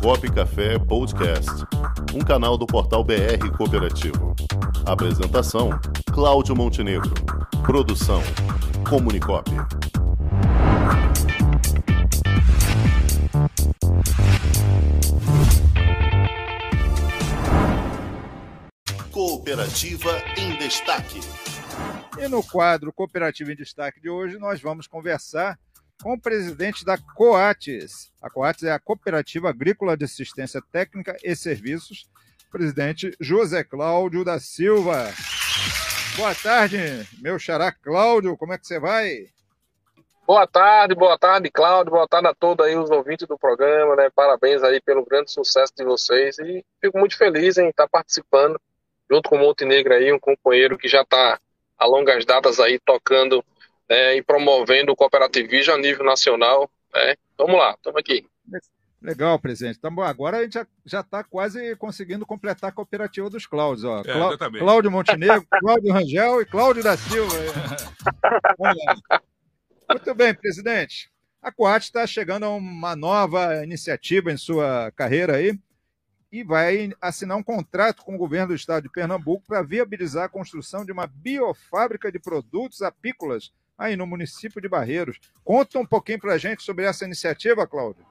Comunicop Café Podcast, um canal do portal BR Cooperativo. Apresentação: Cláudio Montenegro. Produção: Comunicop. Cooperativa em Destaque. E no quadro Cooperativa em Destaque de hoje, nós vamos conversar com o presidente da Coates. A Coates é a Cooperativa Agrícola de Assistência Técnica e Serviços, presidente José Cláudio da Silva. Boa tarde, meu xará Cláudio, como é que você vai? Boa tarde, boa tarde, Cláudio, boa tarde a todos aí os ouvintes do programa, né? Parabéns aí pelo grande sucesso de vocês e fico muito feliz em estar participando junto com o Montenegro aí, um companheiro que já está a longas datas aí tocando né, e promovendo o cooperativismo a nível nacional. Né? Vamos lá, estamos aqui. Legal, presidente. Então, bom, agora a gente já está quase conseguindo completar a cooperativa dos Cláudios. Ó. É, Clá Cláudio Montenegro, Cláudio Rangel e Cláudio da Silva. Muito bem, presidente. A Coat está chegando a uma nova iniciativa em sua carreira aí e vai assinar um contrato com o governo do estado de Pernambuco para viabilizar a construção de uma biofábrica de produtos apícolas aí no município de Barreiros. Conta um pouquinho para a gente sobre essa iniciativa, Cláudio.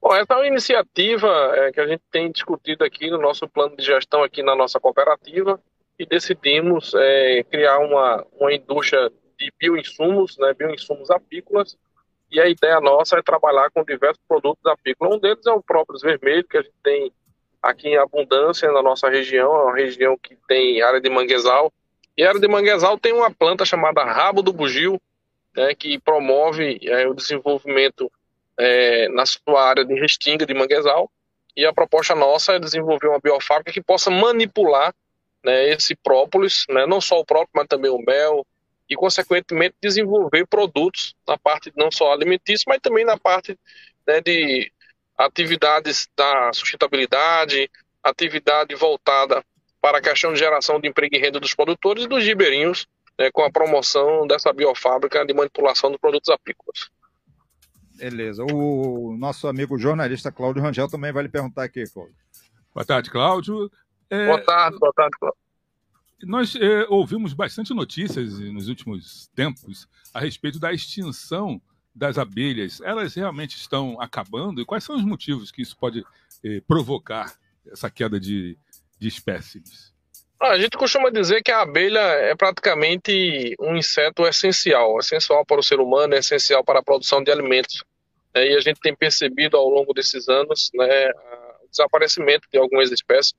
Bom, essa é uma iniciativa é, que a gente tem discutido aqui no nosso plano de gestão aqui na nossa cooperativa e decidimos é, criar uma, uma indústria de bioinsumos, né, bioinsumos apícolas, e a ideia nossa é trabalhar com diversos produtos apícolas. Um deles é o próprio vermelho, que a gente tem aqui em abundância na nossa região, é uma região que tem área de manguezal, e a área de manguezal tem uma planta chamada rabo do bugio, né, que promove é, o desenvolvimento é, na sua área de restinga de manguezal. E a proposta nossa é desenvolver uma biofábrica que possa manipular né, esse própolis, né, não só o próprio, mas também o mel, e, consequentemente, desenvolver produtos na parte não só alimentícia, mas também na parte né, de atividades da sustentabilidade, atividade voltada para a questão de geração de emprego e renda dos produtores e dos ribeirinhos, né, com a promoção dessa biofábrica de manipulação dos produtos apícolas. Beleza. O nosso amigo jornalista Cláudio Rangel também vai lhe perguntar aqui, Cláudio. Boa tarde, Cláudio. É... Boa tarde, boa tarde, Cláudio. Nós é, ouvimos bastante notícias nos últimos tempos a respeito da extinção das abelhas. Elas realmente estão acabando? E quais são os motivos que isso pode é, provocar essa queda de, de espécies? Ah, a gente costuma dizer que a abelha é praticamente um inseto essencial, essencial para o ser humano, essencial para a produção de alimentos. É, e a gente tem percebido ao longo desses anos né, o desaparecimento de algumas espécies,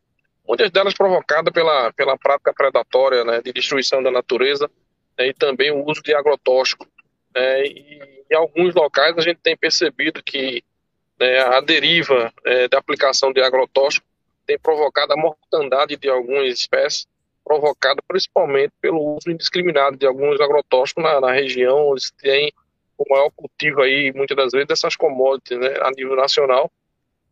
muitas delas provocadas pela, pela prática predatória né, de destruição da natureza né, e também o uso de agrotóxico. Né, e em alguns locais a gente tem percebido que né, a deriva é, da aplicação de agrotóxico tem provocado a mortandade de algumas espécies, provocada principalmente pelo uso indiscriminado de alguns agrotóxicos na, na região onde tem o maior cultivo aí, muitas das vezes, dessas commodities né, a nível nacional.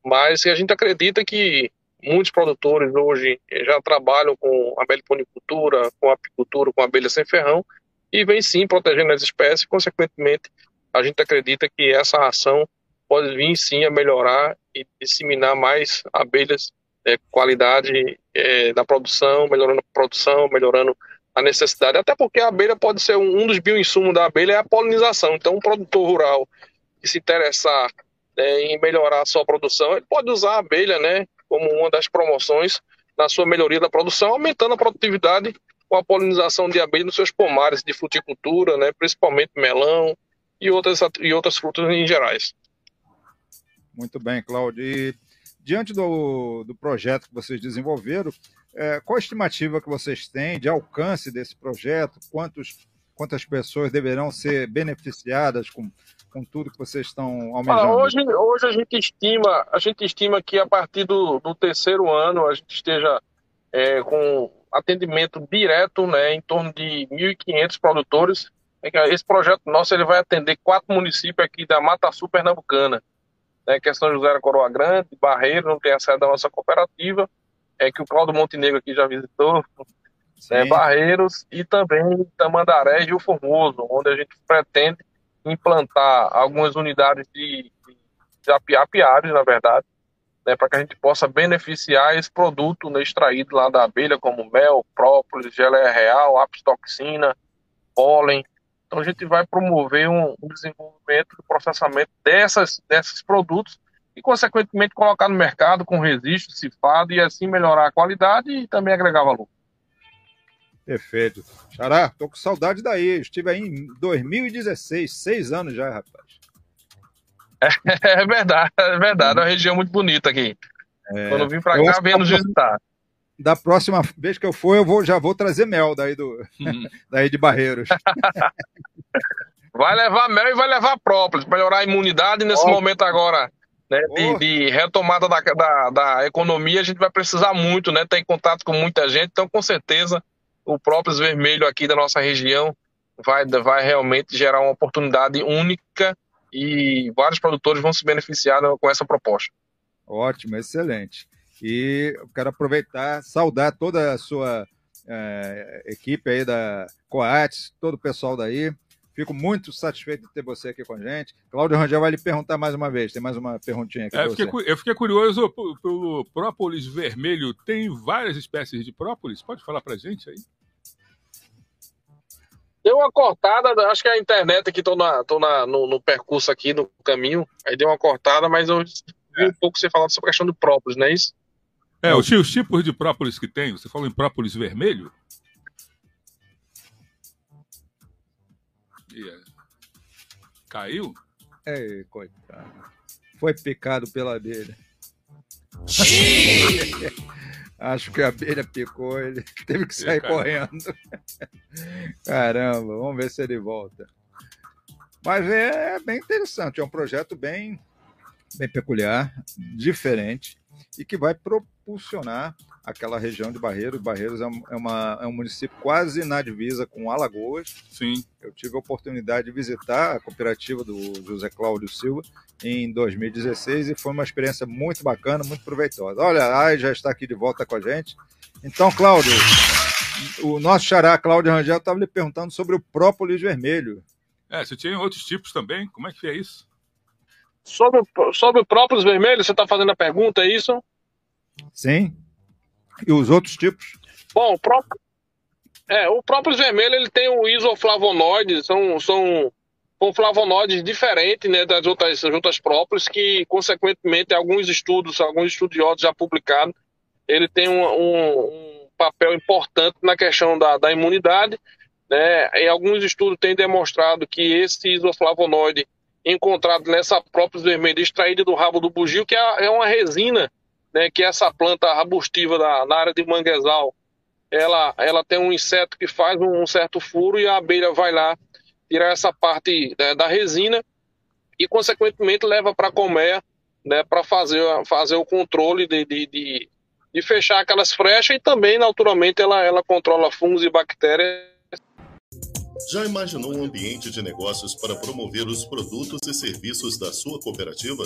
Mas a gente acredita que muitos produtores hoje já trabalham com a meliponicultura, com apicultura, com abelha sem ferrão, e vem sim protegendo as espécies, consequentemente, a gente acredita que essa ação pode vir sim a melhorar e disseminar mais abelhas é, qualidade é, da produção, melhorando a produção, melhorando a necessidade. Até porque a abelha pode ser um, um dos bioinsumos da abelha é a polinização. Então, um produtor rural que se interessar né, em melhorar a sua produção, ele pode usar a abelha, né, como uma das promoções na sua melhoria da produção, aumentando a produtividade com a polinização de abelha nos seus pomares de fruticultura, né, principalmente melão e outras, e outras frutas em gerais. Muito bem, Cláudio. Diante do, do projeto que vocês desenvolveram, é, qual a estimativa que vocês têm de alcance desse projeto? Quantos, quantas pessoas deverão ser beneficiadas com, com tudo que vocês estão almejando? Ah, hoje, hoje a gente estima, a gente estima que a partir do, do terceiro ano a gente esteja é, com atendimento direto, né, em torno de 1.500 produtores. É esse projeto nosso ele vai atender quatro municípios aqui da Mata Sul Pernambucana né, que é São José da Coroa Grande, Barreiro, não tem a sede da nossa cooperativa, é que o Claudio Montenegro aqui já visitou, né, Barreiros e também Tamandaré e Rio Formoso, onde a gente pretende implantar algumas unidades de, apiários, na verdade, né, para que a gente possa beneficiar esse produto né, extraído lá da abelha, como mel, própolis, geleia real, apistoxina, pólen. Então a gente vai promover um, um desenvolvimento, um processamento dessas, desses produtos e, consequentemente, colocar no mercado com registro, cifrado e assim melhorar a qualidade e também agregar valor. Perfeito. Xará, tô com saudade daí. Estive aí em 2016, seis anos já, rapaz. É, é verdade, é verdade. É uma região muito bonita aqui. É, Quando eu vim para cá, venho nos visitar. Da próxima vez que eu for, eu vou, já vou trazer mel daí, do, hum. daí de Barreiros. vai levar mel e vai levar própolis, melhorar a imunidade nesse oh. momento agora. Né, oh. de, de, retomada da, da, da, economia, a gente vai precisar muito, né? Ter contato com muita gente, então com certeza o própolis vermelho aqui da nossa região vai, vai realmente gerar uma oportunidade única e vários produtores vão se beneficiar com essa proposta. Ótimo, excelente. E eu quero aproveitar, saudar toda a sua é, equipe aí da Coates, todo o pessoal daí. Fico muito satisfeito de ter você aqui com a gente. Cláudio Rangel vai lhe perguntar mais uma vez. Tem mais uma perguntinha aqui. É, eu, fiquei, eu, fiquei, curioso pelo própolis vermelho. Tem várias espécies de própolis? Pode falar para gente aí? Deu uma cortada, acho que a internet aqui, tô, na, tô na, no, no, percurso aqui, no caminho, aí deu uma cortada, mas eu vi um pouco você falando sobre a questão do própolis, não é isso? É, os, os tipos de própolis que tem, você falou em própolis vermelho? Yeah. Caiu? Ei, coitado. Foi picado pela abelha. Acho que a abelha picou, ele teve que sair correndo. Caramba, vamos ver se ele volta. Mas é bem interessante, é um projeto bem, bem peculiar, diferente e que vai propulsionar aquela região de Barreiros. Barreiros é, é, uma, é um município quase na divisa com Alagoas. Sim. Eu tive a oportunidade de visitar a cooperativa do José Cláudio Silva em 2016 e foi uma experiência muito bacana, muito proveitosa. Olha, a já está aqui de volta com a gente. Então, Cláudio, o nosso xará Cláudio Rangel estava lhe perguntando sobre o própolis vermelho. É, você tinha outros tipos também? Como é que é isso? Sobre, sobre o própolis vermelho, você está fazendo a pergunta, é isso? Sim. E os outros tipos? Bom, o próprio, é, o próprio vermelho ele tem o isoflavonoide, são, são, são flavonoides diferentes né, das outras, das próprias, que, consequentemente, alguns estudos, alguns estudiosos já publicados, ele tem um, um, um papel importante na questão da, da imunidade. Né? Em alguns estudos têm demonstrado que esse isoflavonoide encontrado nessa própria vermelha extraída do rabo do bugio, que é, é uma resina né, que essa planta arbustiva da, na área de manguezal, ela, ela tem um inseto que faz um certo furo e a abelha vai lá tirar essa parte né, da resina e, consequentemente, leva para a colmeia né, para fazer, fazer o controle de, de, de, de, fechar aquelas frechas e também, naturalmente, ela, ela controla fungos e bactérias. Já imaginou um ambiente de negócios para promover os produtos e serviços da sua cooperativa?